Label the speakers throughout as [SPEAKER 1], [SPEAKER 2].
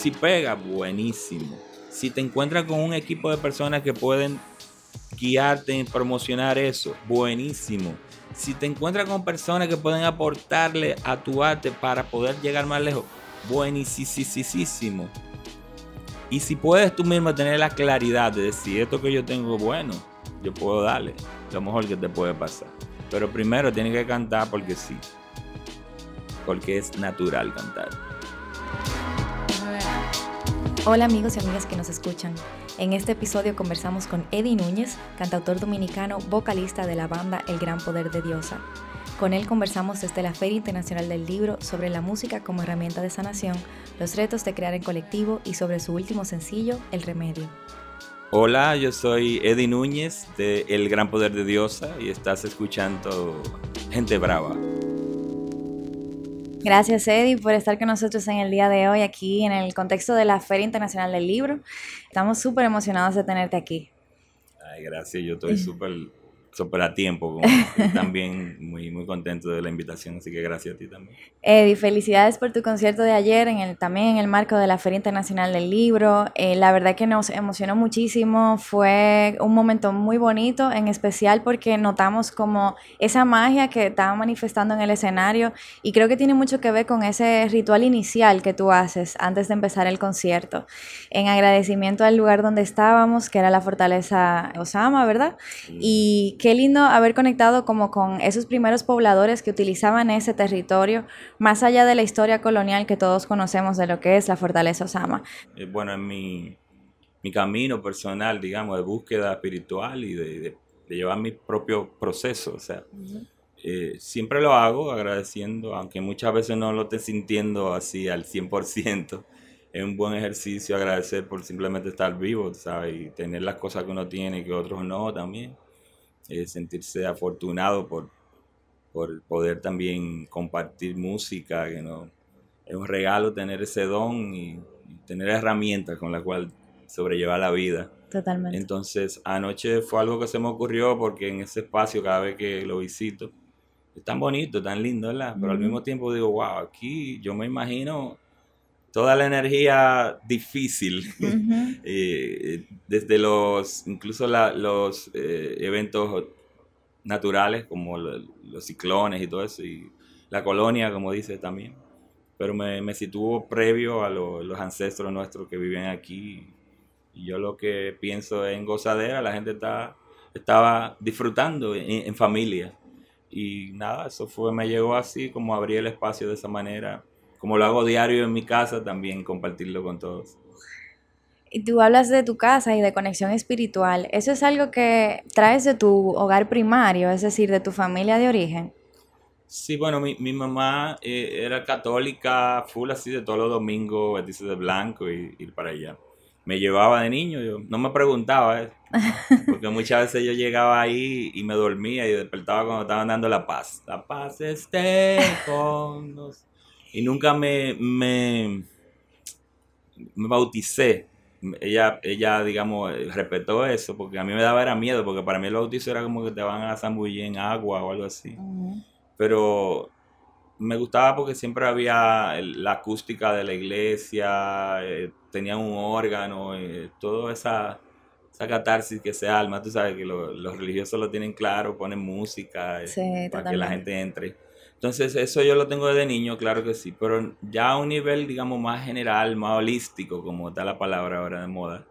[SPEAKER 1] Si pega, buenísimo. Si te encuentras con un equipo de personas que pueden guiarte en promocionar eso, buenísimo. Si te encuentras con personas que pueden aportarle a tu arte para poder llegar más lejos, buenísimo. Y si puedes tú mismo tener la claridad de decir esto que yo tengo bueno, yo puedo darle lo mejor que te puede pasar. Pero primero tienes que cantar porque sí. Porque es natural cantar.
[SPEAKER 2] Hola amigos y amigas que nos escuchan. En este episodio conversamos con Eddie Núñez, cantautor dominicano, vocalista de la banda El Gran Poder de Diosa. Con él conversamos desde la Feria Internacional del Libro sobre la música como herramienta de sanación, los retos de crear en colectivo y sobre su último sencillo, El Remedio.
[SPEAKER 1] Hola, yo soy Eddie Núñez de El Gran Poder de Diosa y estás escuchando Gente Brava.
[SPEAKER 2] Gracias Eddie por estar con nosotros en el día de hoy aquí en el contexto de la Feria Internacional del Libro. Estamos súper emocionados de tenerte aquí.
[SPEAKER 1] Ay, gracias, yo estoy súper súper a tiempo. también muy, muy contento de la invitación, así que gracias a ti también.
[SPEAKER 2] Eddie, felicidades por tu concierto de ayer, en el, también en el marco de la Feria Internacional del Libro. Eh, la verdad que nos emocionó muchísimo, fue un momento muy bonito, en especial porque notamos como esa magia que estaba manifestando en el escenario y creo que tiene mucho que ver con ese ritual inicial que tú haces antes de empezar el concierto, en agradecimiento al lugar donde estábamos, que era la fortaleza Osama, ¿verdad? Y qué lindo haber conectado como con esos primeros pobladores que utilizaban ese territorio, más allá de la historia colonial que todos conocemos de lo que es la fortaleza Osama.
[SPEAKER 1] Eh, bueno, en mi, mi camino personal, digamos, de búsqueda espiritual y de, llevar mi propio proceso, o sea, eh, siempre lo hago agradeciendo, aunque muchas veces no lo esté sintiendo así al 100%. Es un buen ejercicio agradecer por simplemente estar vivo, ¿sabes? Y tener las cosas que uno tiene y que otros no también. Eh, sentirse afortunado por, por poder también compartir música, que no es un regalo tener ese don y, tener herramientas con las cuales sobrellevar la vida.
[SPEAKER 2] Totalmente.
[SPEAKER 1] Entonces, anoche fue algo que se me ocurrió porque en ese espacio, cada vez que lo visito, es tan bonito, tan lindo, ¿verdad? Pero al mismo tiempo digo, wow, aquí yo me imagino toda la energía difícil, eh, desde los, incluso los eh, eventos naturales como los ciclones y todo eso, y la colonia, como dice también. Pero me, me situó previo a los ancestros nuestros que viven aquí. Y yo lo que pienso en gozadera, la gente está, estaba disfrutando en, en familia. Y nada, eso fue, me llegó así, como abrí el espacio de esa manera como lo hago diario en mi casa, también compartirlo con todos.
[SPEAKER 2] Y tú hablas de tu casa y de conexión espiritual. ¿Eso es algo que traes de tu hogar primario, es decir, de tu familia de origen?
[SPEAKER 1] Sí, bueno, mi, mi mamá eh, era católica, full así de todos los domingos, vestirse de blanco y ir para allá. Me llevaba de niño, yo no me preguntaba, ¿eh? porque muchas veces yo llegaba ahí y me dormía y despertaba cuando estaban dando la paz. La paz esté con nosotros y nunca me, me, me bauticé. Ella, ella, digamos, respetó eso, porque a mí me daba era miedo, porque para mí el bautizo era como que te van a zambullir en agua o algo así. Pero me gustaba porque siempre había la acústica de la iglesia, eh, tenían un órgano, eh, toda esa, esa catarsis que se alma, tú sabes que los religiosos lo tienen claro, ponen música eh, para que la gente entre. Entonces, eso yo lo tengo desde niño, claro que sí, pero ya a un nivel, digamos, más general, más holístico, como está la palabra ahora de moda,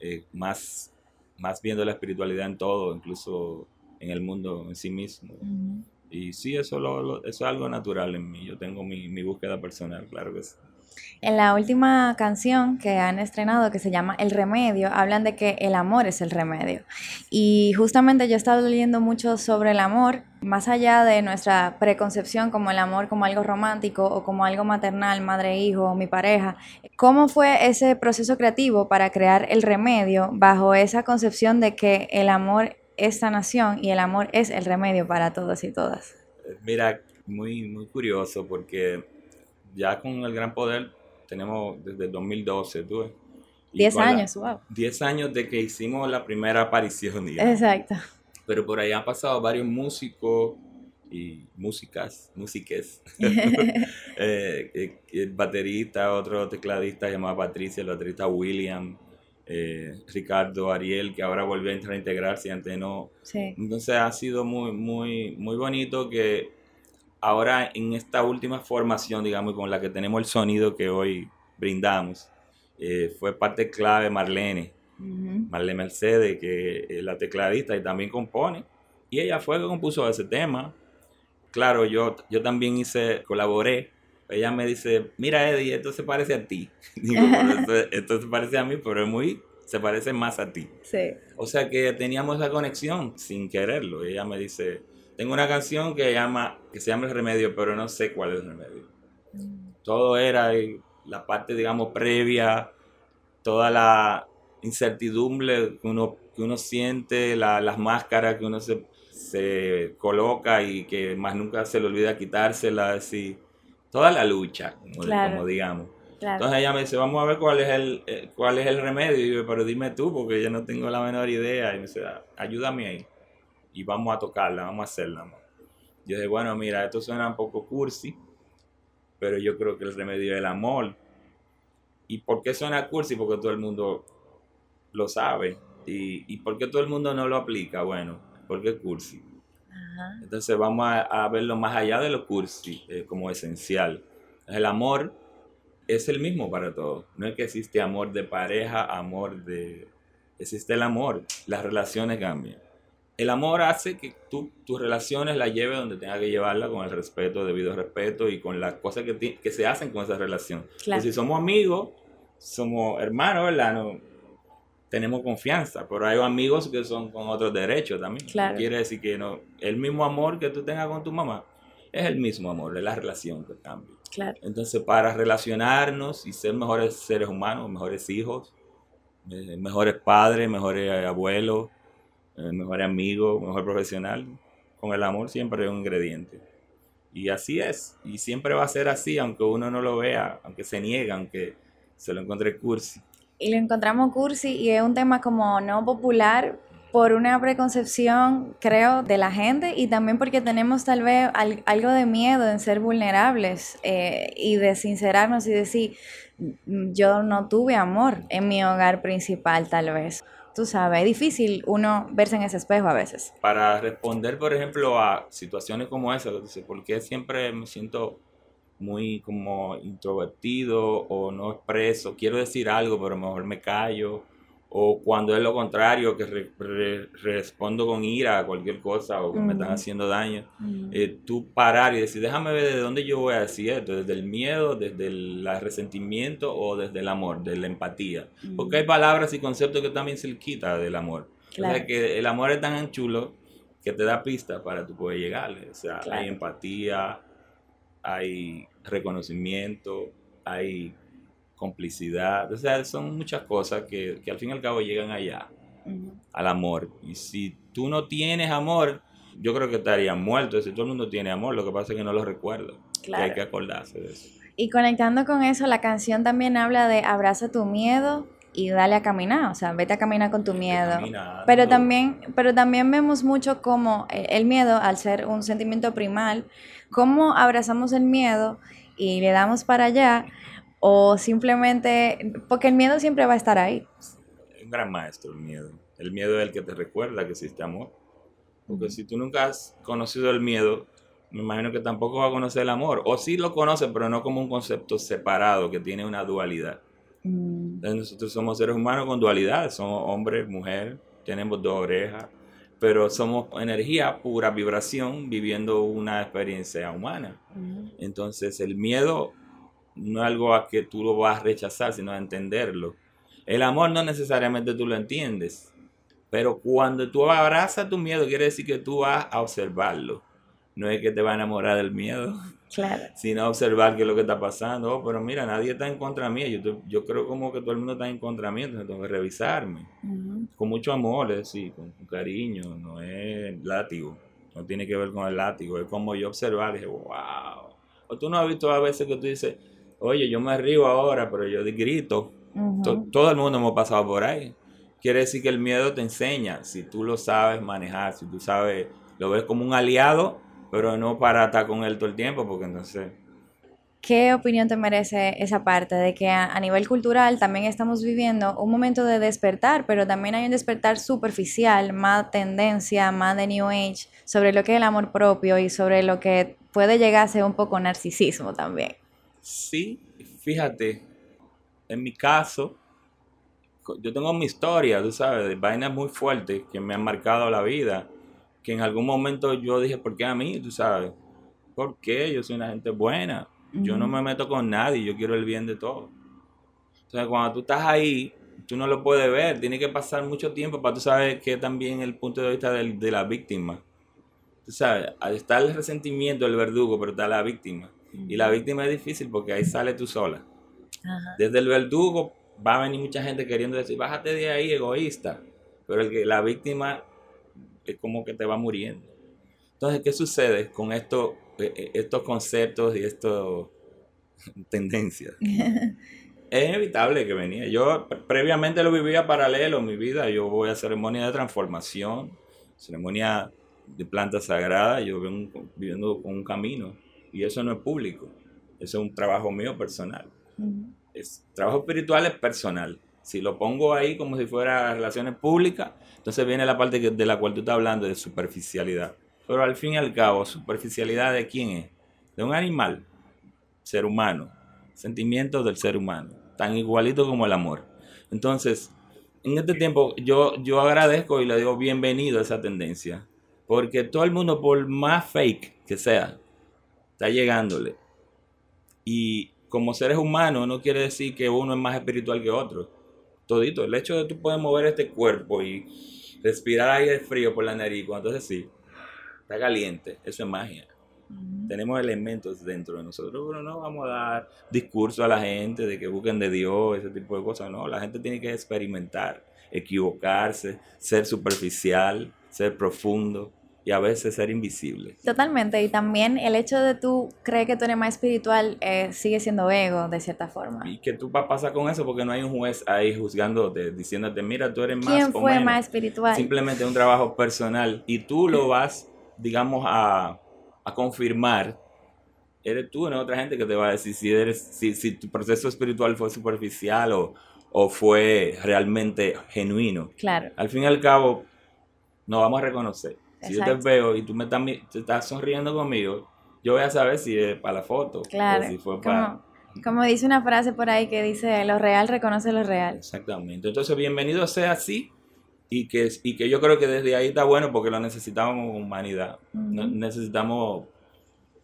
[SPEAKER 1] eh, más, más viendo la espiritualidad en todo, incluso en el mundo en sí mismo. Y sí, eso, lo, eso es algo natural en mí, yo tengo mi, mi búsqueda personal, claro que sí.
[SPEAKER 2] En la última canción que han estrenado, que se llama El Remedio, hablan de que el amor es el remedio. Y justamente yo he estado leyendo mucho sobre el amor, más allá de nuestra preconcepción como el amor como algo romántico o como algo maternal, madre-hijo, mi pareja. ¿Cómo fue ese proceso creativo para crear el remedio bajo esa concepción de que el amor es sanación y el amor es el remedio para todos y todas?
[SPEAKER 1] Mira, muy, muy curioso porque ya con el gran poder tenemos desde el 2012, ¿tú?
[SPEAKER 2] Diez años, wow.
[SPEAKER 1] Diez años de que hicimos la primera aparición,
[SPEAKER 2] Exacto.
[SPEAKER 1] Pero por ahí han pasado varios músicos y, músicas, músiques. Eh, el baterista, otro tecladista llamado Patricia, el baterista William, Ricardo Ariel, que ahora volvió a entrar a integrarse antes no. Entonces ha sido muy, muy, muy bonito que ahora en esta última formación, digamos, con la que tenemos el sonido que hoy brindamos, fue parte clave Marlene Marlene Mercedes, que es la tecladista y también compone. Y ella fue que compuso ese tema. Claro, yo, yo también hice, colaboré. Ella me dice, mira Eddie, esto se parece a ti. Digo, esto, se parece a mí, pero es muy, se parece más a ti.
[SPEAKER 2] Sí.
[SPEAKER 1] O sea que teníamos esa conexión sin quererlo. Ella me dice, tengo una canción que, llama, que se llama El Remedio, pero no sé cuál es el remedio. Mm. Todo era la parte, digamos, previa, toda la, incertidumbre que uno, que uno siente, las máscaras que uno se, se, coloca y que más nunca se le olvida quitárselas y toda la lucha, como, digamos. Entonces ella me dice, vamos a ver cuál es el, eh, cuál es el remedio. Y yo, pero dime tú, porque yo no tengo la menor idea. Y me dice, ayúdame ahí. Y vamos a tocarla, vamos a hacerla. Yo dije, bueno, mira, esto suena un poco cursi, pero yo creo que el remedio es el amor. ¿Y por qué suena cursi? Porque todo el mundo lo sabe. ¿Y, y por qué todo el mundo no lo aplica? Bueno, porque es cursi. Entonces vamos a, verlo más allá de lo cursi, eh, como esencial. El amor es el mismo para todos. No es que existe amor de pareja, amor de... Existe el amor. Las relaciones cambian. El amor hace que tú, tus relaciones las lleves donde tengas que llevarla con el respeto, debido respeto y con las cosas que, que se hacen con esa relación. si somos amigos, somos hermanos, ¿verdad? No, tenemos confianza, pero hay amigos que son con otros derechos también. Quiere decir que no, el mismo amor que tú tengas con tu mamá es el mismo amor, es la relación que cambia. Entonces, para relacionarnos y ser mejores seres humanos, mejores hijos, eh, mejores padres, mejores abuelos, eh, mejores amigos, mejor profesional, con el amor siempre es un ingrediente. Y así es, y siempre va a ser así, aunque uno no lo vea, aunque se niegue, aunque se lo encuentre cursi
[SPEAKER 2] y lo encontramos cursi y es un tema como no popular por una preconcepción, creo, de la gente y también porque tenemos tal vez algo de miedo en ser vulnerables eh, y de sincerarnos y decir, mm, yo no tuve amor en mi hogar principal tal vez. Tú sabes, es difícil uno verse en ese espejo a veces.
[SPEAKER 1] Para responder, por ejemplo, a situaciones como esa, ¿por qué siempre me siento muy como introvertido o no expreso, quiero decir algo pero mejor me callo, o cuando es lo contrario, que respondo con ira a cualquier cosa o que me están haciendo daño, eh, tú parar y decir, déjame ver de dónde yo voy a decir esto, desde el miedo, desde el resentimiento o desde el amor, de la empatía, porque hay palabras y conceptos que también se le quita del amor. O sea, que el amor es tan chulo que te da pistas para tú poder llegarle, o sea, hay empatía, hay reconocimiento, hay complicidad, o sea, son muchas cosas que, al fin y al cabo llegan allá, al amor. Y si tú no tienes amor, yo creo que estarías muerto. Si todo el mundo tiene amor, lo que pasa es que no lo recuerdo. hay que acordarse de eso.
[SPEAKER 2] Y conectando con eso, la canción también habla de abraza tu miedo y dale a caminar, o sea, vete a caminar con tu miedo. Pero también, pero también vemos mucho como eh, el miedo, al ser un sentimiento primal, cómo abrazamos el miedo y le damos para allá o simplemente, porque el miedo siempre va a estar ahí.
[SPEAKER 1] Un gran maestro el miedo. El miedo es el que te recuerda que existe amor. Porque si tú nunca has conocido el miedo, me imagino que tampoco vas a conocer el amor. O sí lo conoces, pero no como un concepto separado que tiene una dualidad. Mm. nosotros somos seres humanos con dualidad, somos hombre, mujer, tenemos dos orejas, pero somos energía, pura vibración, viviendo una experiencia humana. Mm. Entonces el miedo no es algo a que tú lo vas a rechazar, sino a entenderlo. El amor no necesariamente tú lo entiendes, pero cuando tú abrazas tu miedo, quiere decir que tú vas a observarlo. No es que te va a enamorar del miedo,
[SPEAKER 2] Claro.
[SPEAKER 1] Sino observar qué es lo que está pasando. Oh, pero mira, nadie está en contra mía. Yo, yo creo como que todo el mundo está en contra mía, entonces tengo que revisarme. Con mucho amor, es decir, con, cariño, no es látigo. No tiene que ver con el látigo. Es como yo observar y dije, wow. O tú no has visto a veces que tú dices, oye, yo me río ahora, pero yo grito. todo el mundo hemos pasado por ahí. Quiere decir que el miedo te enseña, si tú lo sabes manejar, si tú sabes, lo ves como un aliado pero no para estar con él todo el tiempo, porque entonces...
[SPEAKER 2] ¿Qué opinión te merece esa parte de que a, nivel cultural también estamos viviendo un momento de despertar, pero también hay un despertar superficial, más tendencia, más de New Age, sobre lo que es el amor propio y sobre lo que puede llegar a ser un poco narcisismo también?
[SPEAKER 1] Sí, fíjate, en mi caso, yo tengo mi historia, tú sabes, de vainas muy fuertes que me han marcado la vida, que en algún momento yo dije, ¿por qué a mí? Tú sabes, ¿por qué? Yo soy una gente buena, yo no me meto con nadie, yo quiero el bien de todos. Entonces, cuando tú estás ahí, tú no lo puedes ver, tiene que pasar mucho tiempo para tú saber que también el punto de vista de, de la víctima. Tú sabes, está el resentimiento del verdugo, pero está la víctima. Y la víctima es difícil porque ahí sale tú sola. Desde el verdugo va a venir mucha gente queriendo decir, bájate de ahí, egoísta. Pero el que la víctima es como que te va muriendo. Entonces, ¿qué sucede con esto, eh, eh, estos conceptos y estas tendencias? es inevitable que venía. Yo previamente lo vivía paralelo en mi vida. Yo voy a ceremonia de transformación, ceremonia de planta sagrada. Yo vengo viviendo con un camino. Y eso no es público. Eso es un trabajo mío personal es, trabajo espiritual es personal. Si lo pongo ahí como si fuera relaciones públicas, entonces viene la parte de la cual tú estás hablando de superficialidad. Pero al fin y al cabo, superficialidad de quién es? De un animal, ser humano, sentimientos del ser humano, tan igualito como el amor. Entonces, en este tiempo yo, yo agradezco y le digo bienvenido a esa tendencia, porque todo el mundo, por más fake que sea, está llegándole. Y como seres humanos no quiere decir que uno es más espiritual que otro. Todito, el hecho de tú poder mover este cuerpo y respirar aire frío por la nariz, cuando entonces sí, está caliente, eso es magia. Tenemos elementos dentro de nosotros, pero no vamos a dar discurso a la gente de que busquen de Dios, ese tipo de cosas. No, la gente tiene que experimentar, equivocarse, ser superficial, ser profundo y a veces ser invisible.
[SPEAKER 2] Totalmente, y también el hecho de tú creer que tú eres más espiritual eh, sigue siendo ego, de cierta forma.
[SPEAKER 1] Y que tú pasar con eso porque no hay un juez ahí juzgándote, diciéndote, mira, tú eres más...
[SPEAKER 2] ¿Quién fue más espiritual?
[SPEAKER 1] Simplemente un trabajo personal y tú lo vas, digamos, a, a confirmar. Eres tú, no otra gente que te va a decir si, eres, si, si tu proceso espiritual fue superficial o, o fue realmente genuino.
[SPEAKER 2] Claro.
[SPEAKER 1] Al fin y al cabo, nos vamos a reconocer si yo te veo y tú me estás, estás, sonriendo conmigo, yo voy a saber si es para la foto
[SPEAKER 2] claro, o si fue para... Como, dice una frase por ahí que dice, lo real reconoce lo real.
[SPEAKER 1] Exactamente. Entonces, bienvenido sea así y que, y que yo creo que desde ahí está bueno porque lo necesitamos humanidad. Necesitamos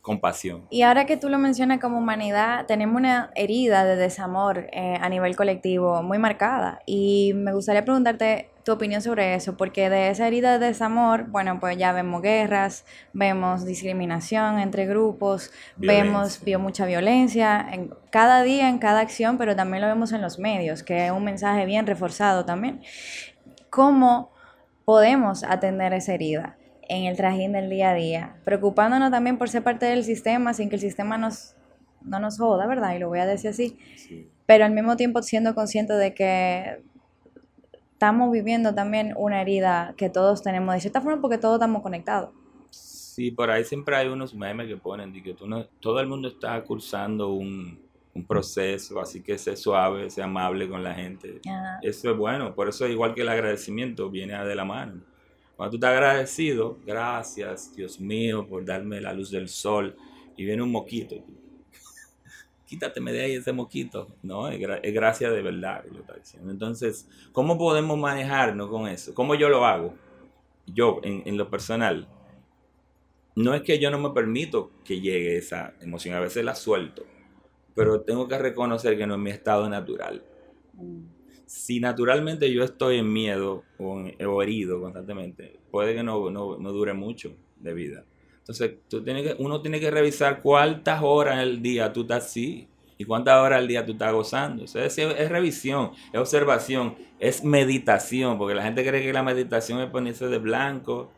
[SPEAKER 1] compasión.
[SPEAKER 2] Y ahora que tú lo mencionas como humanidad, tenemos una herida de desamor eh, a nivel colectivo muy marcada. Y me gustaría preguntarte tu opinión sobre eso, porque de esa herida de desamor, bueno, pues ya vemos guerras, vemos discriminación entre grupos, vemos vio mucha violencia en cada día, en cada acción, pero también lo vemos en los medios, que es un mensaje bien reforzado también. ¿Cómo podemos atender esa herida? En el trajín del día a día, preocupándonos también por ser parte del sistema sin que el sistema nos, no nos joda, ¿verdad? Y lo voy a decir así. Pero al mismo tiempo siendo consciente de que estamos viviendo también una herida que todos tenemos, de cierta forma porque todos estamos conectados.
[SPEAKER 1] Sí, por ahí siempre hay unos memes que ponen de que tú no, todo el mundo está cursando un, un proceso, así que sé suave, sé amable con la gente. Eso es bueno, por eso igual que el agradecimiento viene de la mano. Cuando tú estás agradecido, gracias Dios mío por darme la luz del sol y viene un moquito. Quítateme de ahí ese moquito. No, es, gracia de verdad. Entonces, ¿cómo podemos manejarnos con eso? ¿Cómo yo lo hago? Yo, en, en lo personal, no es que yo no me permito que llegue esa emoción, a veces la suelto, pero tengo que reconocer que no es mi estado natural. Mm si naturalmente yo estoy en miedo o, herido constantemente, puede que no, no, dure mucho de vida. Entonces, tú tienes que, uno tiene que revisar cuántas horas al día tú estás así y cuántas horas al día tú estás gozando. es, es, revisión, es observación, es meditación, porque la gente cree que la meditación es ponerse de blanco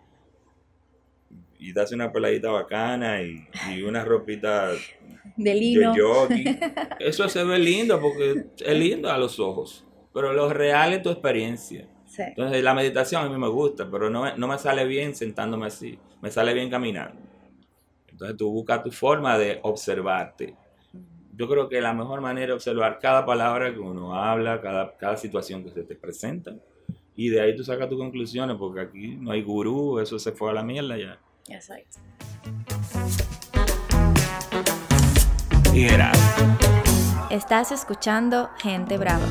[SPEAKER 1] y darse una peladita bacana y, una ropita
[SPEAKER 2] de lino.
[SPEAKER 1] Eso se ve lindo porque es lindo a los ojos. Pero lo real es tu experiencia. Entonces la meditación a mí me gusta, pero no, no me sale bien sentándome así, me sale bien caminando. Entonces tú buscas tu forma de observarte. Yo creo que la mejor manera de observar cada palabra que uno habla, cada, cada situación que se te presenta, y de ahí tú sacas tus conclusiones, porque aquí no hay gurú, eso se fue a la mierda ya.
[SPEAKER 2] Exacto.
[SPEAKER 1] Y gracias.
[SPEAKER 2] Estás escuchando Gente Brava.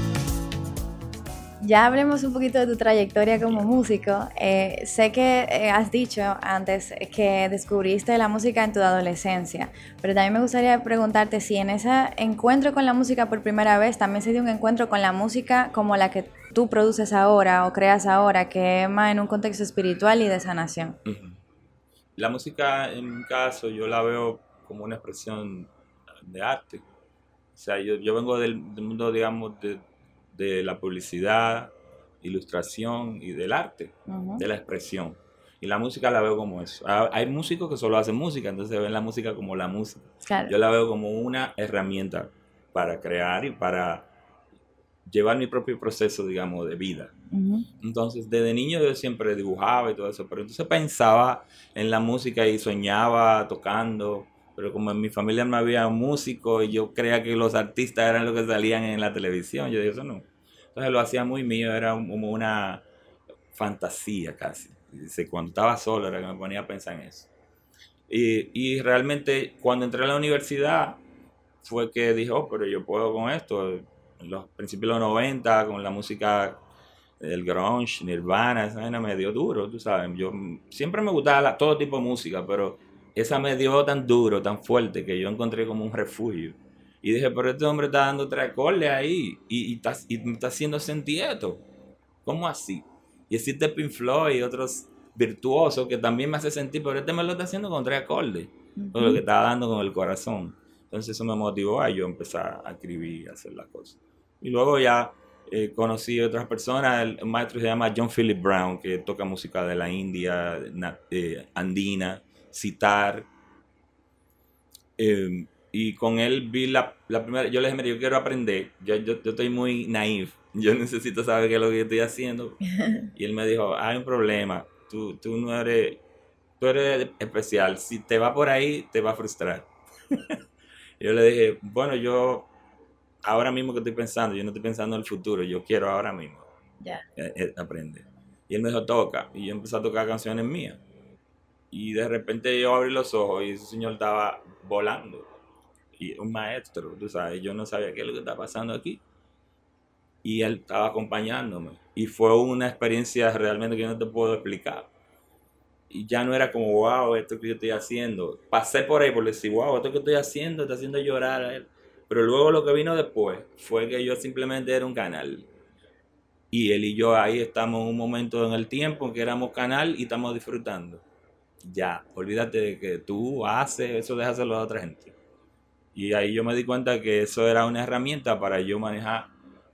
[SPEAKER 2] Ya hablemos un poquito de tu trayectoria como músico. Eh, sé que eh, has dicho antes que descubriste la música en tu adolescencia, pero también me gustaría preguntarte si en ese encuentro con la música por primera vez también se dio un encuentro con la música como la que tú produces ahora o creas ahora, que es más en un contexto espiritual y de sanación.
[SPEAKER 1] La música, en mi caso, yo la veo como una expresión de arte. O sea, yo, yo vengo del, mundo, digamos, de, de, la publicidad, ilustración y del arte, de la expresión. Y la música la veo como eso. Ah, hay músicos que solo hacen música, entonces ven la música como la música. Yo la veo como una herramienta para crear y para llevar mi propio proceso, digamos, de vida. Entonces, desde niño yo siempre dibujaba y todo eso, pero entonces pensaba en la música y soñaba tocando, pero como en mi familia no había músicos y yo creía que los artistas eran los que salían en la televisión, yo dije, eso no. Entonces lo hacía muy mío, era como una fantasía casi. Cuando estaba solo era que me ponía a pensar en eso. Y, y realmente cuando entré a la universidad fue que dije, oh, pero yo puedo con esto. En los principios de los 90, con la música del grunge, Nirvana, esa vaina me dio duro, tú sabes. Yo siempre me gustaba todo tipo de música, pero esa me dio tan duro, tan fuerte, que yo encontré como un refugio. Y dije, pero este hombre está dando tres acordes ahí y, y, está, y me está haciendo sentir esto. ¿Cómo así? Y existe Pink Floyd y otros virtuosos que también me hace sentir, pero este me lo está haciendo con tres acordes. Lo que estaba dando con el corazón. Entonces eso me motivó a yo empezar a escribir, a hacer las cosas. Y luego ya eh, conocí a otras personas. El maestro se llama John Philip Brown, que toca música de la India, eh, andina citar. Em, y con él vi la, primera, yo le dije, mira, yo quiero aprender, yo, yo, estoy muy naif, yo necesito saber qué es lo que estoy haciendo. Y él me dijo, hay un problema, tú, tú no eres, tú eres especial, si te va por ahí, te va a frustrar. yo le dije, bueno, yo ahora mismo que estoy pensando, yo no estoy pensando en el futuro, yo quiero ahora mismo
[SPEAKER 2] ya
[SPEAKER 1] eh, eh, aprender. Y él me dijo, toca, y yo empecé a tocar canciones mías. Y de repente yo abrí los ojos y ese señor estaba volando. Y un maestro, tú sabes, yo no sabía qué es lo que está pasando aquí. Y él estaba acompañándome. Y fue una experiencia realmente que no te puedo explicar. Y ya no era como, wow, esto que yo estoy haciendo. Pasé por ahí por decir, wow, esto que estoy haciendo está haciendo llorar a él. Pero luego lo que vino después fue que yo simplemente era un canal. Y él y yo ahí estamos en un momento en el tiempo en que éramos canal y estamos disfrutando ya, olvídate de que tú haces, eso deja hacerlo a otra gente. Y ahí yo me di cuenta que eso era una herramienta para yo manejar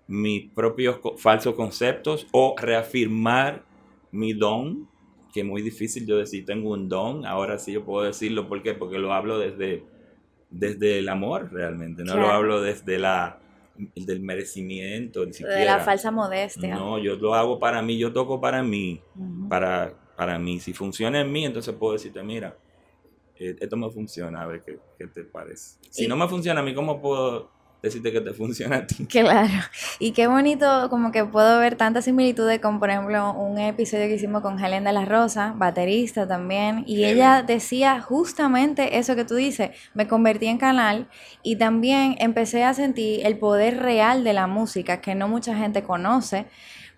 [SPEAKER 1] mis propios falsos conceptos o reafirmar mi don, que es muy difícil yo decir tengo un don, ahora sí yo puedo decirlo, ¿por qué? Porque lo hablo desde, desde el amor realmente, no lo hablo desde la del merecimiento, ni siquiera.
[SPEAKER 2] De la falsa modestia.
[SPEAKER 1] No, yo lo hago para mí, yo toco para mí, para para mí. Si funciona en mí, entonces puedo decirte, mira, eh, esto me funciona, a ver qué, qué te parece. Si no me funciona a mí, ¿cómo puedo decirte que te funciona a ti?
[SPEAKER 2] Claro. Y qué bonito como que puedo ver tantas similitudes con, por ejemplo, un episodio que hicimos con Helen de la Rosa, baterista también, y ella decía justamente eso que tú dices, me convertí en canal y también empecé a sentir el poder real de la música que no mucha gente conoce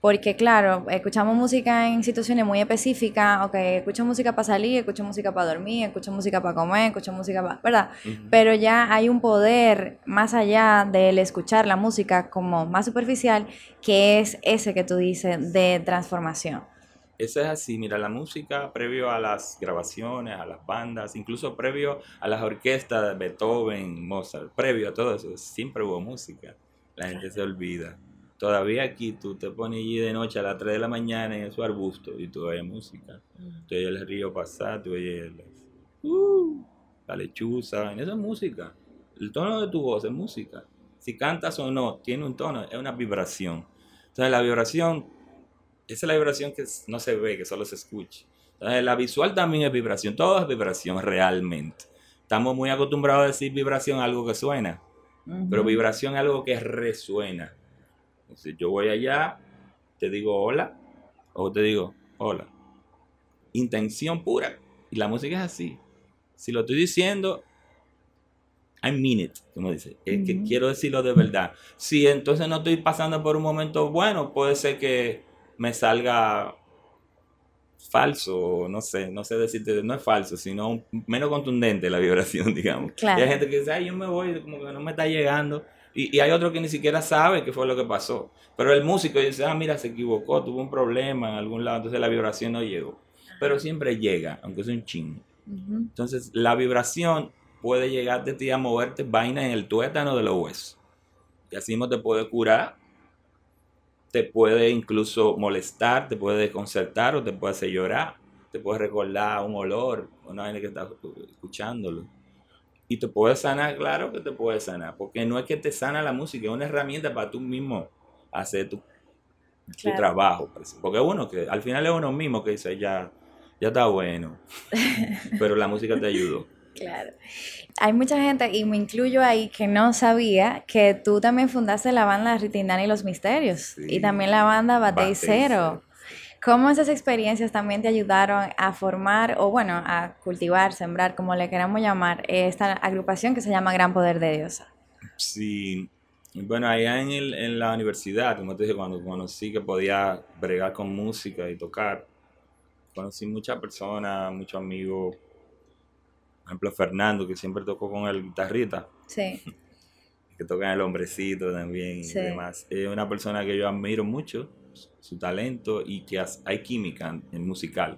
[SPEAKER 2] porque claro, escuchamos música en situaciones muy específicas, ok, escucho música para salir, escucho música para dormir, escucho música para comer, escucho música para, ¿verdad? Pero ya hay un poder más allá del escuchar la música como más superficial, que es ese que tú dices de transformación.
[SPEAKER 1] Eso es así, mira, la música previo a las grabaciones, a las bandas, incluso previo a las orquestas de Beethoven, Mozart, previo a todo eso, siempre hubo música. La gente se olvida. Todavía aquí tú te pones allí de noche a las 3 de la mañana en su arbusto y tú oyes música. Mm. Tú oyes el río pasar, tú oyes uh, la lechuza, eso es música. El tono de tu voz es música. Si cantas o no, tiene un tono, es una vibración. Entonces la vibración, esa es la vibración que no se ve, que solo se escucha. Entonces la visual también es vibración, todo es vibración realmente. estamos muy acostumbrados a decir vibración algo que suena, pero vibración es algo que resuena. Entonces yo voy allá, te digo hola, o te digo hola. Intención pura. Y la música es así. Si lo estoy diciendo, I mean it, como dice. Es que quiero decirlo de verdad. Si entonces no estoy pasando por un momento bueno, puede ser que me salga falso, no sé, no sé decirte, no es falso, sino menos contundente la vibración, digamos. Y hay gente que dice, ay, yo me voy, como que no me está llegando. Y, hay otro que ni siquiera sabe qué fue lo que pasó. Pero el músico dice, ah, mira, se equivocó, tuvo un problema en algún lado, entonces la vibración no llegó. Pero siempre llega, aunque es un chingo. Entonces, la vibración puede llegar de ti a moverte vaina en el tuétano de los huesos. Y así no te puede curar te puede incluso molestar, te puede desconcertar o te puede hacer llorar, te puede recordar un olor, una vez que estás escuchándolo. Y te puede sanar, claro que te puede sanar, porque no es que te sana la música, es una herramienta para tú mismo hacer tu, trabajo. Porque uno que al final es uno mismo que dice, ya, ya está bueno, pero la música te ayudó.
[SPEAKER 2] Claro. Hay mucha gente, y me incluyo ahí, que no sabía que tú también fundaste la banda Ritindani y los Misterios. Y también la banda Batey Cero. ¿Cómo esas experiencias también te ayudaron a formar, o bueno, a cultivar, sembrar, como le queramos llamar, esta agrupación que se llama Gran Poder de Diosa?
[SPEAKER 1] Sí. Bueno, allá en, el, en la universidad, como te dije, cuando conocí que podía bregar con música y tocar, conocí muchas personas, muchos amigos ejemplo, Fernando, que siempre tocó con el guitarrita. Sí. Que toca en el hombrecito también y demás. Es una persona que yo admiro mucho, su talento y que hay química en musical.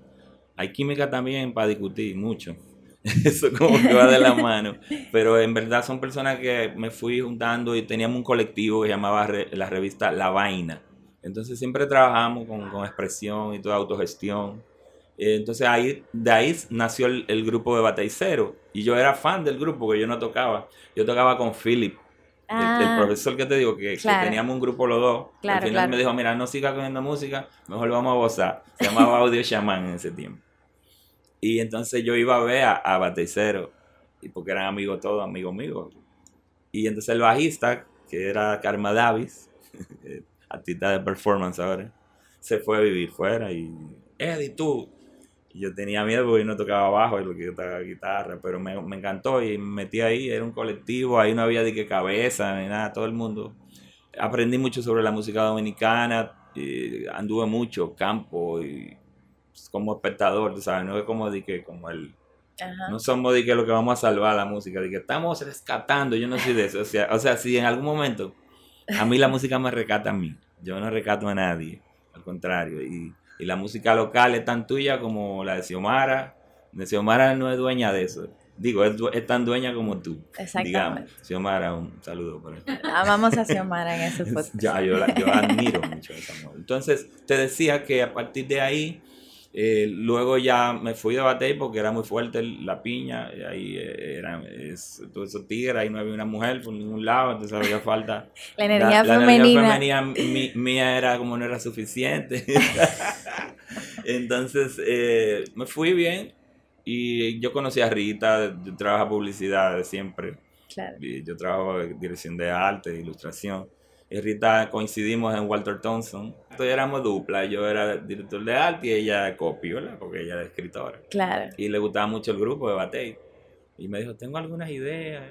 [SPEAKER 1] Hay química también para discutir mucho. Eso como que va de la mano. Pero en verdad son personas que me fui juntando y teníamos un colectivo que llamaba la revista La Vaina. Entonces siempre trabajamos con, con expresión y toda autogestión. Eh, entonces ahí, de ahí nació el, grupo de Bataicero. Y yo era fan del grupo, que yo no tocaba. Yo tocaba con Philip, el, ah, profesor que te digo, que, teníamos un grupo los dos. Al final me dijo, mira, no sigas cogiendo música, mejor vamos a gozar. Se llamaba Audio Shaman en ese tiempo. Y entonces yo iba a ver a, a y porque eran amigos todos, amigos míos. Y entonces el bajista, que era Karma Davis, artista de performance ahora, se fue a vivir fuera y Eddie, tú, yo tenía miedo porque yo no tocaba bajo y lo que yo tocaba guitarra, pero me, encantó y me metí ahí, era un colectivo, ahí no había de qué cabeza ni nada, todo el mundo. Aprendí mucho sobre la música dominicana, y anduve mucho campo y pues, como espectador, ¿sabes? No es como de que como el... No somos de que lo que vamos a salvar la música, de que estamos rescatando, yo no soy de eso. O sea, o sea, si en algún momento a mí la música me recata a mí, yo no recato a nadie, al contrario. Y y la música local es tan tuya como la de Xiomara. De Xiomara no es dueña de eso. Digo, es, tan dueña como tú. Exactamente. Digamos. Xiomara, un saludo por eso.
[SPEAKER 2] Amamos a Xiomara en ese podcast.
[SPEAKER 1] ya, yo, yo admiro mucho esa mujer. Entonces, te decía que a partir de ahí eh, luego ya me fui de batey porque era muy fuerte la piña, y ahí eh, eran todos esos tigres, ahí no había una mujer por ningún lado, entonces había falta.
[SPEAKER 2] la energía femenina. La
[SPEAKER 1] energía femenina mía era como no era suficiente. Entonces eh, me fui bien y yo conocí a Rita, yo trabajo publicidad siempre. Claro. Y yo trabajo en dirección de arte, ilustración y Rita coincidimos en Walter Thompson. Entonces éramos dupla, yo era director de arte y ella de copy, Porque ella era escritora.
[SPEAKER 2] Claro.
[SPEAKER 1] Y le gustaba mucho el grupo de Batey. Y me dijo, tengo algunas ideas.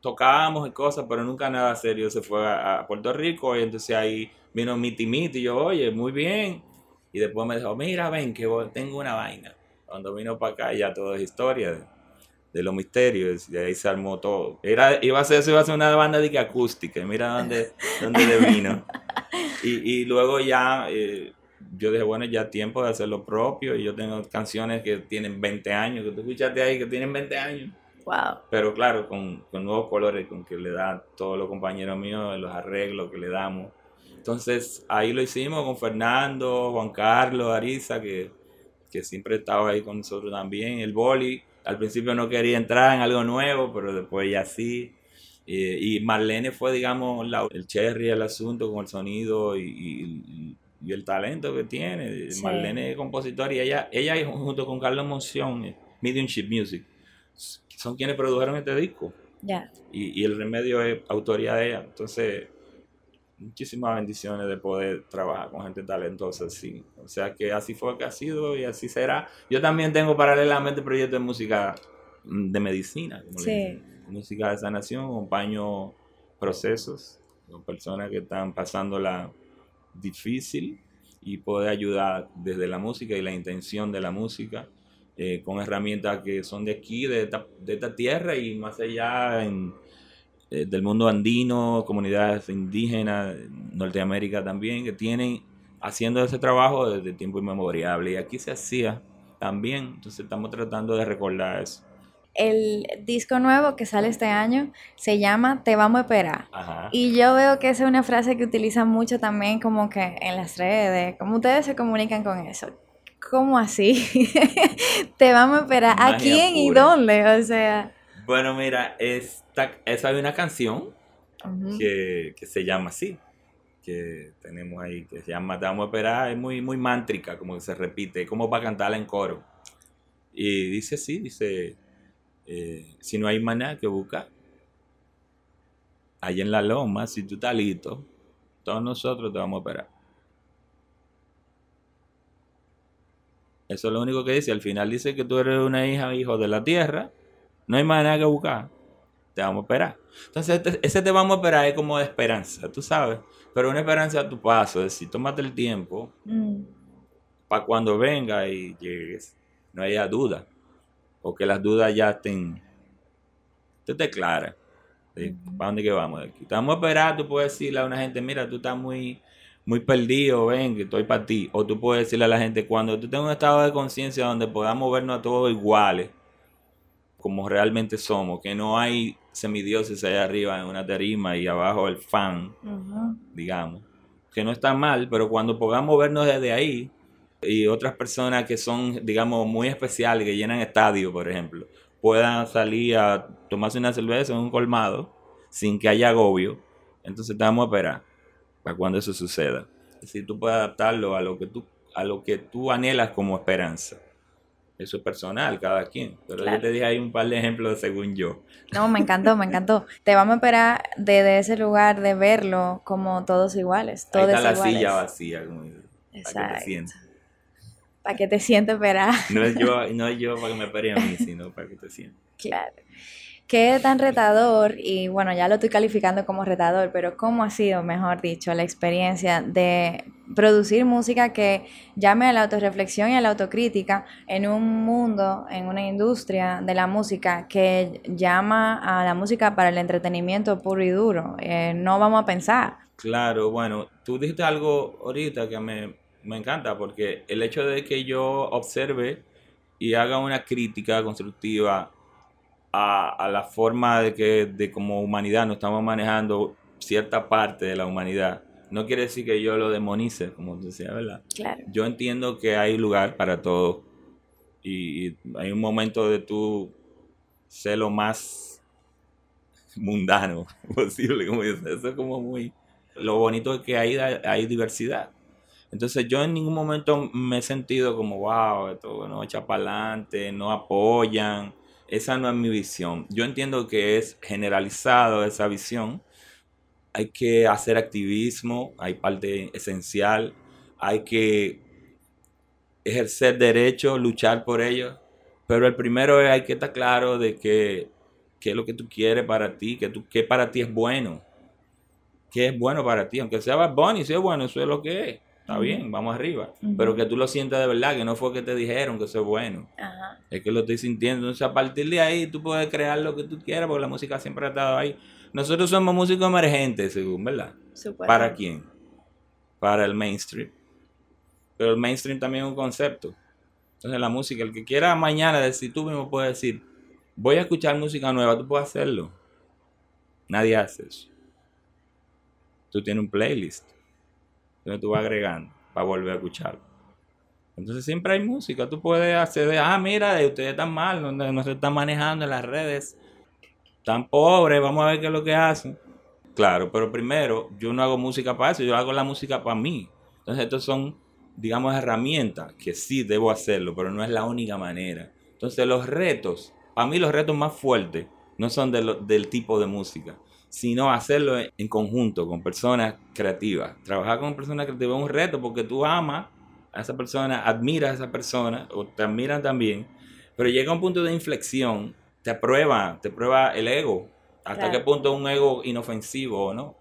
[SPEAKER 1] Tocábamos y cosas, pero nunca nada serio. Se fue a, Puerto Rico y entonces ahí vino Miti Miti y yo, oye, muy bien. Y después me dijo, mira, ven que tengo una vaina. Cuando vino para acá ya todo es historia de los misterios, y ahí se armó todo. Era, iba a ser, iba a ser una banda de que acústica, mira dónde, dónde le vino. Y, y luego ya eh, yo dije, bueno, ya tiempo de hacer lo propio, y yo tengo canciones que tienen 20 años, que tú escuchaste ahí que tienen 20 años.
[SPEAKER 2] Wow.
[SPEAKER 1] Pero claro, con, con nuevos colores, con que le da todos los compañeros míos, los arreglos que le damos. Entonces ahí lo hicimos con Fernando, Juan Carlos, Arisa, que, que siempre estaba ahí con nosotros también, el Boli al principio no quería entrar en algo nuevo, pero después ya sí. y Marlene fue, digamos, el cherry el asunto con el sonido y, el talento que tiene. Marlene es compositora y ella, ella junto con Carlos Monción, Mediumship Music, son quienes produjeron este disco.
[SPEAKER 2] Ya.
[SPEAKER 1] Y, y el remedio es autoría de ella. Entonces, muchísimas bendiciones de poder trabajar con gente talentosa, sí. O sea que así fue que ha sido y así será. Yo también tengo paralelamente proyectos de música mm, de medicina, como le
[SPEAKER 2] Sí.
[SPEAKER 1] dicen. música de sanación, acompaño procesos con personas que están pasándola difícil y poder ayudar desde la música y la intención de la música eh, con herramientas que son de aquí, de esta, de esta tierra y más allá en, eh, del mundo andino, comunidades indígenas, Norteamérica también, que tienen haciendo ese trabajo desde tiempo inmemorial. Y aquí se hacía también, entonces estamos tratando de recordar eso.
[SPEAKER 2] El disco nuevo que sale este año se llama Te vamos a esperar.
[SPEAKER 1] Ajá.
[SPEAKER 2] Y yo veo que esa es una frase que utilizan mucho también como que en las redes. ¿Cómo ustedes se comunican con eso? ¿Cómo así? Te vamos a esperar. ¿A quién y dónde? O sea...
[SPEAKER 1] Bueno, mira, esta, esa es una canción que, que se llama así, que tenemos ahí, que se llama Te vamos a esperar, es muy, muy mántrica, como que se repite, como para cantarla en coro. Y dice así, dice, eh, si no hay maná que buscar, allá en la loma, si tú estás listo, todos nosotros te vamos a esperar. Eso es lo único que dice. Al final dice que tú eres una hija, hijo de la tierra. No hay más nada que buscar. Te vamos a esperar. Entonces, este- ese te vamos a esperar es como de esperanza, tú sabes. Pero una esperanza a tu paso. Es decir, tómate el tiempo
[SPEAKER 2] Mm,
[SPEAKER 1] para cuando venga y llegues, no haya duda. O que las dudas ya estén. Tú te claras.
[SPEAKER 2] Ujú.
[SPEAKER 1] ¿Para dónde que vamos aquí? Te vamos a esperar. Tú puedes decirle a una gente, mira, tú estás muy, muy perdido, ven, que estoy para ti. O tú puedes decirle a la gente, cuando tú tengas un estado de conciencia donde podamos vernos a todos iguales, como realmente somos, que no hay semidioses allá arriba en una tarima y abajo el fan, digamos, que no está mal, pero cuando podamos vernos desde ahí y otras personas que son, digamos, muy especiales, que llenan estadios, por ejemplo, puedan salir a tomarse una cerveza en un colmado sin que haya agobio, entonces te vamos a esperar para cuando eso suceda. Es decir, tú puedes adaptarlo a lo que tú, a lo que tú anhelas como esperanza. Eso es personal, cada quien. Pero
[SPEAKER 2] Claro.
[SPEAKER 1] yo te dije ahí un par de ejemplos según yo.
[SPEAKER 2] No, me encantó, me encantó. Te vamos a esperar desde ese lugar de verlo como todos iguales.
[SPEAKER 1] Ahí
[SPEAKER 2] Todos
[SPEAKER 1] está la
[SPEAKER 2] iguales.
[SPEAKER 1] silla vacía, como dice, para que te
[SPEAKER 2] Exacto. Para que te sientes esperar.
[SPEAKER 1] No es yo, no es yo para que me esperen a mí, sino para que te sientas.
[SPEAKER 2] Claro. Qué tan retador, y bueno, ya lo estoy calificando como retador, pero ¿cómo ha sido, mejor dicho, la experiencia de producir música que llame a la autorreflexión y a la autocrítica en un mundo, en una industria de la música que llama a la música para el entretenimiento puro y duro? Eh, no vamos a pensar.
[SPEAKER 1] Claro, bueno, tú dijiste algo ahorita que me, me encanta, porque el hecho de que yo observe y haga una crítica constructiva a, a la forma de que de como humanidad nos estamos manejando cierta parte de la humanidad, no quiere decir que yo lo demonice, como decía, ¿verdad?
[SPEAKER 2] Claro.
[SPEAKER 1] yo entiendo que hay lugar para todo y, y hay un momento de tú ser lo más mundano posible, como dices, eso es como muy... Lo bonito es que hay, hay diversidad. Entonces yo en ningún momento me he sentido como, wow, esto no echa para adelante, no apoyan. Esa no es mi visión. Yo entiendo que es generalizado esa visión. Hay que hacer activismo, hay parte esencial, hay que ejercer derechos, luchar por ellos. Pero el primero es hay que estar claro de que qué es lo que tú quieres para ti, que tú, qué para ti es bueno. Qué es bueno para ti. Aunque sea Bad Bunny, si es bueno, eso es lo que es. Está bien, vamos arriba. Pero que tú lo sientas de verdad, que no fue que te dijeron que eso es bueno.
[SPEAKER 2] Ajá.
[SPEAKER 1] Es que lo estoy sintiendo. Entonces, a partir de ahí, tú puedes crear lo que tú quieras, porque la música siempre ha estado ahí. Nosotros somos músicos emergentes, según, ¿verdad?
[SPEAKER 2] Súper.
[SPEAKER 1] ¿Para quién? Para el mainstream. Pero el mainstream también es un concepto. Entonces la música, el que quiera mañana decir, tú mismo puedes decir, voy a escuchar música nueva, tú puedes hacerlo. Nadie hace eso. Tú tienes un playlist. Entonces tú vas agregando para volver a escucharlo. Entonces siempre hay música. Tú puedes acceder, ah, mira, ustedes están mal, no, no se están manejando en las redes. Están pobres, vamos a ver qué es lo que hacen. Claro, pero primero, yo no hago música para eso, yo hago la música para mí. Entonces, estos son, digamos, herramientas que sí debo hacerlo, pero no es la única manera. Entonces, los retos para mí los retos más fuertes no son del tipo de música, sino hacerlo en conjunto con personas creativas. Trabajar con personas creativas es un reto porque tú amas a esa persona, admiras a esa persona o te admiran también, pero llega un punto de inflexión, te prueba, te prueba el ego, hasta qué punto un ego inofensivo o no,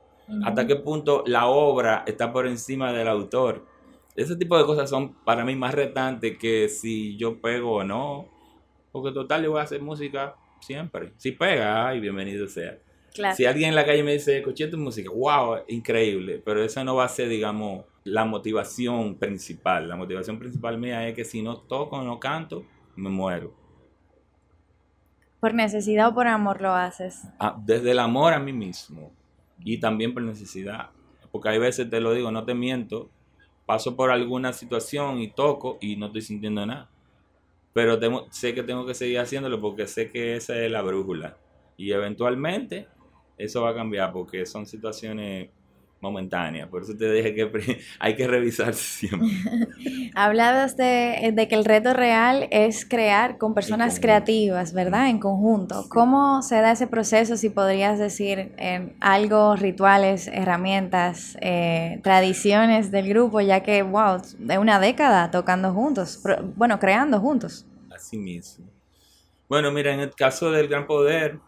[SPEAKER 1] hasta qué punto la obra está por encima del autor. Ese tipo de cosas son para mí más retantes que si yo pego o no, porque total yo voy a hacer música siempre. Si pega, ay, bienvenido sea. Si alguien en la calle me dice, escuché tu música, wow, increíble, pero eso no va a ser, digamos, la motivación principal. La motivación principal mía es que si no toco, no canto, me muero.
[SPEAKER 2] ¿Por necesidad o por amor lo haces?
[SPEAKER 1] Ah, desde el amor a mí mismo y también por necesidad. Porque hay veces, te lo digo, no te miento, paso por alguna situación y toco y no estoy sintiendo nada. Pero sé que tengo que seguir haciéndolo porque sé que esa es la brújula. Y eventualmente eso va a cambiar porque son situaciones momentánea. Por eso te dije que hay que revisarse siempre.
[SPEAKER 2] Hablabas de, de, que el reto real es crear con personas creativas, ¿verdad? En conjunto. ¿Cómo se da ese proceso, si podrías decir, algo, rituales, herramientas, eh, tradiciones del grupo, ya que, wow, de una década tocando juntos, bueno, creando juntos?
[SPEAKER 1] Así mismo. Bueno, mira, en el caso del Gran Poder,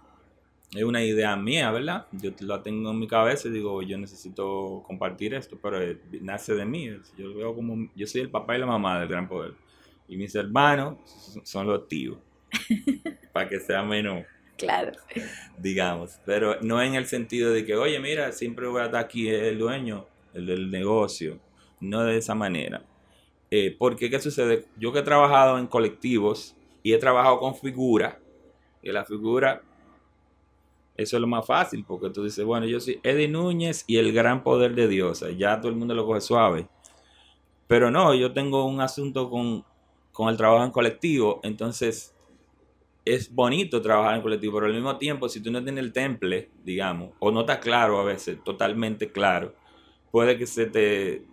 [SPEAKER 1] es una idea mía, ¿verdad? Yo la tengo en mi cabeza y digo, yo necesito compartir esto, pero nace de mí. Yo veo como, yo soy el papá y la mamá del gran poder. Y mis hermanos son los tíos. para que sea menos.
[SPEAKER 2] Claro.
[SPEAKER 1] Digamos. Pero no en el sentido de que, oye, mira, siempre voy a estar aquí el dueño, el del negocio. No de esa manera. Eh, porque, ¿qué sucede? Yo que he trabajado en colectivos y he trabajado con figuras, y la figura eso es lo más fácil, porque tú dices, bueno, yo soy Eddie Núñez y el gran poder de Dios. Ya todo el mundo lo coge suave. Pero no, yo tengo un asunto con, el trabajo en colectivo. Entonces, es bonito trabajar en colectivo, pero al mismo tiempo, si tú no tienes el temple, digamos, o no está claro a veces, totalmente claro, puede que se te,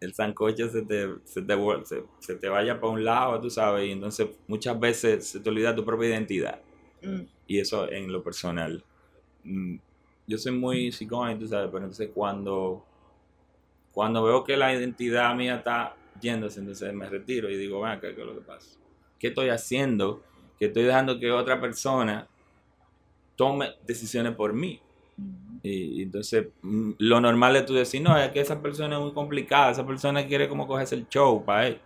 [SPEAKER 1] el te, se te, se, te vaya para un lado, tú sabes, y entonces muchas veces se te olvida tu propia identidad. Mm. Y eso en lo personal. Mm, yo soy muy psicólogo, tú sabes, pero entonces cuando, cuando veo que la identidad mía está yéndose, entonces me retiro y digo, venga, ¿qué es lo que pasa? ¿Qué estoy haciendo? Que estoy dejando que otra persona tome decisiones por mí. Y, entonces mm, lo normal es tú decir, no, es que esa persona es muy complicada, esa persona quiere como cogerse el show para él.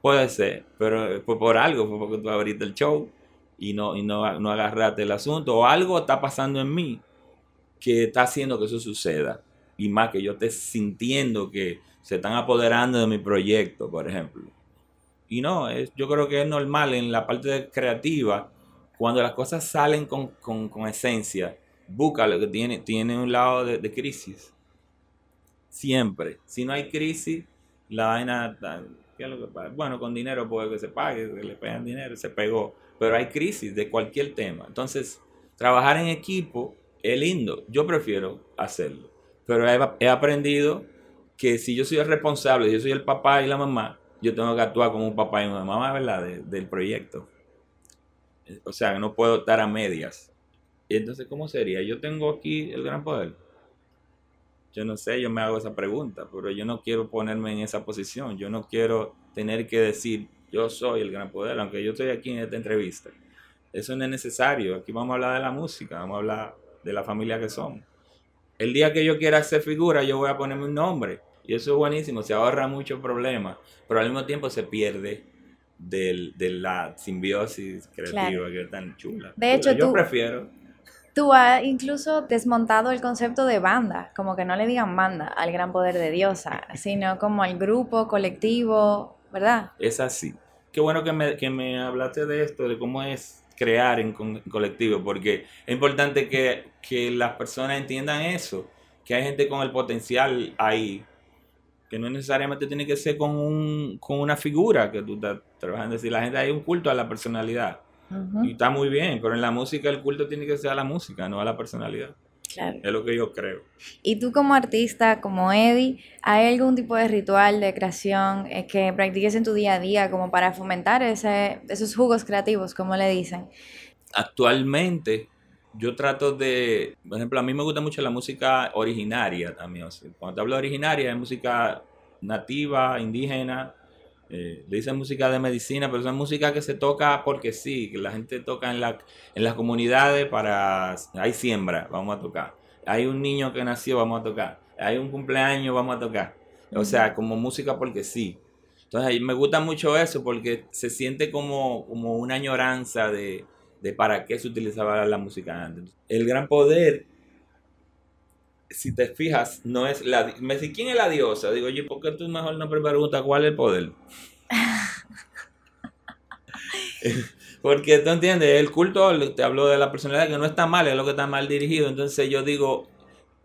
[SPEAKER 1] Puede ser, pero fue por algo, fue porque tú abriste el show y no, y no, no agarrate el asunto, o algo está pasando en mí que está haciendo que eso suceda, y más que yo esté sintiendo que se están apoderando de mi proyecto, por ejemplo. Y no, es, yo creo que es normal en la parte creativa, cuando las cosas salen con, con, esencia, busca lo que tiene, tiene un lado de, de, crisis. Siempre. Si no hay crisis, la vaina... ¿qué es lo que pasa? Bueno, con dinero puede que se pague, que le pegan dinero, se pegó pero hay crisis de cualquier tema. Entonces, trabajar en equipo es lindo, yo prefiero hacerlo, pero he, aprendido que si yo soy el responsable, yo soy el papá y la mamá, yo tengo que actuar como un papá y una mamá, ¿verdad? del proyecto. O sea, no puedo estar a medias. Entonces, ¿cómo sería? Yo tengo aquí el gran poder. Yo no sé, yo me hago esa pregunta, pero yo no quiero ponerme en esa posición. Yo no quiero tener que decir, yo soy el gran poder, aunque yo estoy aquí en esta entrevista. Eso no es necesario. Aquí vamos a hablar de la música, vamos a hablar de la familia que somos. El día que yo quiera hacer figura, yo voy a ponerme un nombre. Y eso es buenísimo, se ahorra muchos problemas, pero al mismo tiempo se pierde de la simbiosis creativa que es tan chula.
[SPEAKER 2] De hecho,
[SPEAKER 1] yo prefiero.
[SPEAKER 2] Tú has incluso desmontado el concepto de banda, como que no le digan banda al gran poder de Diosa, sino como al grupo colectivo ¿verdad?
[SPEAKER 1] Es así. Qué bueno que me, que me hablaste de esto, de cómo es crear en, colectivo, porque es importante que, que, las personas entiendan eso, que hay gente con el potencial ahí, que no necesariamente tiene que ser con, un, con una figura que tú estás trabajando. Es decir, la gente hay un culto a la personalidad. Y está muy bien, pero en la música el culto tiene que ser a la música, no a la personalidad. Es lo que yo creo.
[SPEAKER 2] Y tú como artista, como Eddie, ¿hay algún tipo de ritual de creación eh, que practiques en tu día a día como para fomentar ese, esos jugos creativos, como le dicen?
[SPEAKER 1] actualmente yo trato de, por ejemplo, a mí me gusta mucho la música originaria también. cuando te hablo de originaria, es música nativa, indígena, eh, le dicen música de medicina, pero es música que se toca porque sí, que la gente toca en, la, en las comunidades para, hay siembra, vamos a tocar. Hay un niño que nació, vamos a tocar. Hay un cumpleaños, vamos a tocar. O sea, como música porque sí. Entonces, me gusta mucho eso porque se siente como, como una añoranza de, de para qué se utilizaba la música antes. El gran poder, si te fijas, no es la... Me dice, ¿quién es la diosa? Digo, oye, ¿por qué tú mejor no preguntas cuál es el poder? Porque tú entiendes, el culto, te hablo de la personalidad que no está mal, es lo que está mal dirigido. Entonces yo digo,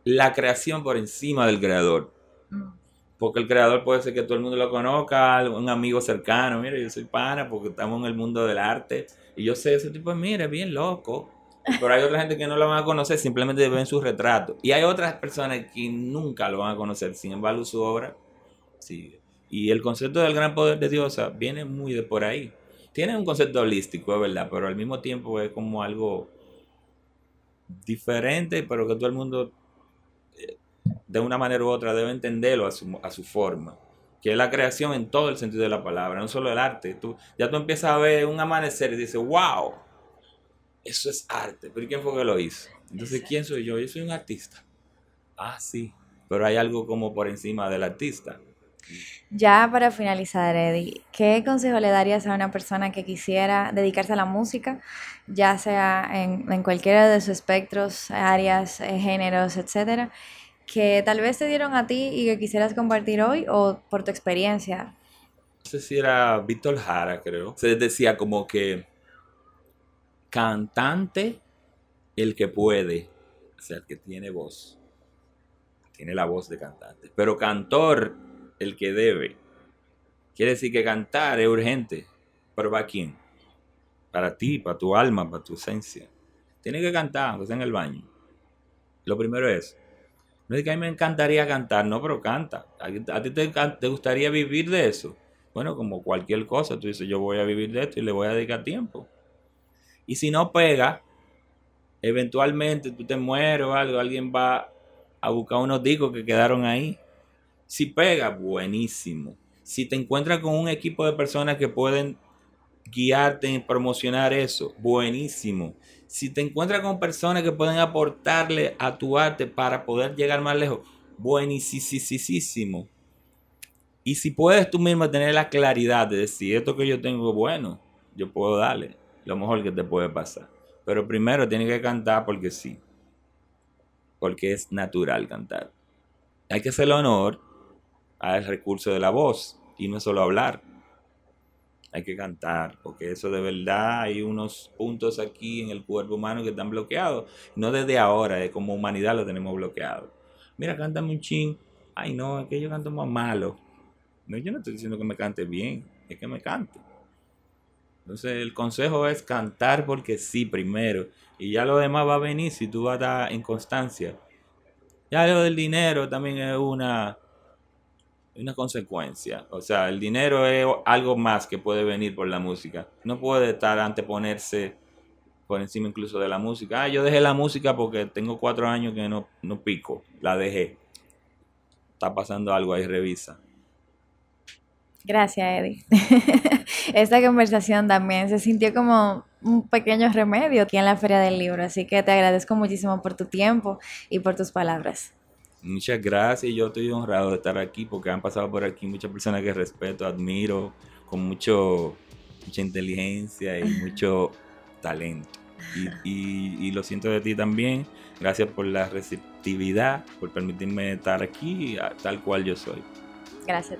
[SPEAKER 1] la creación por encima del creador. Mm. Porque el creador puede ser que todo el mundo lo conozca, un amigo cercano, mire, yo soy pana porque estamos en el mundo del arte y yo sé, ese tipo, mire, bien loco. Pero hay otra gente que no lo van a conocer, simplemente ven su retrato. Y hay otras personas que nunca lo van a conocer, sin embargo su obra sigue. Y el concepto del gran poder de Dios viene muy de por ahí. Tiene un concepto holístico, es verdad, pero al mismo tiempo es como algo diferente, pero que todo el mundo eh, de una manera u otra debe entenderlo a su, a su forma que es la creación en todo el sentido de la palabra, no solo el arte. Tú, ya tú empiezas a ver un amanecer y dices, wow, eso es arte. Pero quién fue que lo hizo? Entonces, ¿quién soy yo? Yo soy un artista. Ah, sí, pero hay algo como por encima del artista.
[SPEAKER 2] Ya para finalizar, Eddie, ¿qué consejo le darías a una persona que quisiera dedicarse a la música, ya sea en, en cualquiera de sus espectros, áreas, eh, géneros, etcétera? que tal vez te dieron a ti y que quisieras compartir hoy o por tu experiencia?
[SPEAKER 1] No sé si era Víctor Jara, creo. Se decía como que cantante el que puede, o sea, el que tiene voz. Tiene la voz de cantante. Pero cantor el que debe. Quiere decir que cantar es urgente. ¿Pero para quién? Para ti, para tu alma, para tu esencia. Tienes que cantar, aunque sea en el baño. Lo primero es no es que a mí me encantaría cantar, no, pero canta. ¿A, ti te, gustaría vivir de eso? Bueno, como cualquier cosa, tú dices, yo voy a vivir de esto y le voy a dedicar tiempo. Y si no pega, eventualmente tú te mueres o algo, alguien va a buscar unos discos que quedaron ahí. Si pega, buenísimo. Si te encuentras con un equipo de personas que pueden guiarte en promocionar eso, buenísimo si te encuentras con personas que pueden aportarle a tu arte para poder llegar más lejos, buenísimo. Y si puedes tú mismo tener la claridad de decir esto que yo tengo bueno, yo puedo darle lo mejor que te puede pasar. Pero primero tienes que cantar porque sí. Porque es natural cantar. Hay que hacerle honor al recurso de la voz y no solo hablar hay que cantar, porque eso de verdad hay unos puntos aquí en el cuerpo humano que están bloqueados. No desde ahora, como humanidad lo tenemos bloqueado. Mira, cántame un ching. Ay, no, es que yo canto más malo. No, yo no estoy diciendo que me cante bien, es que me cante. Entonces el consejo es cantar porque sí primero. Y ya lo demás va a venir si tú vas a estar en constancia. Ya lo del dinero también es una una consecuencia. O sea, el dinero es algo más que puede venir por la música. No puede estar anteponerse por encima incluso de la música. Ah, yo dejé la música porque tengo cuatro años que no, no pico. La dejé. Está pasando algo ahí, revisa.
[SPEAKER 2] Gracias, Eddie. Esta conversación también se sintió como un pequeño remedio aquí en la Feria del Libro, así que te agradezco muchísimo por tu tiempo y por tus palabras.
[SPEAKER 1] Muchas gracias, yo estoy honrado de estar aquí porque han pasado por aquí muchas personas que respeto, admiro, con mucho, mucha inteligencia y mucho talento. Y, lo siento de ti también. Gracias por la receptividad, por permitirme estar aquí tal cual yo soy.
[SPEAKER 2] Gracias.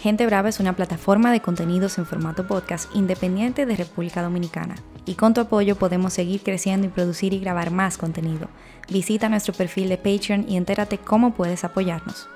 [SPEAKER 2] Gente Brava es una plataforma de contenidos en formato podcast independiente de República Dominicana. Y con tu apoyo podemos seguir creciendo y producir y grabar más contenido. Visita nuestro perfil de Patreon y entérate cómo puedes apoyarnos.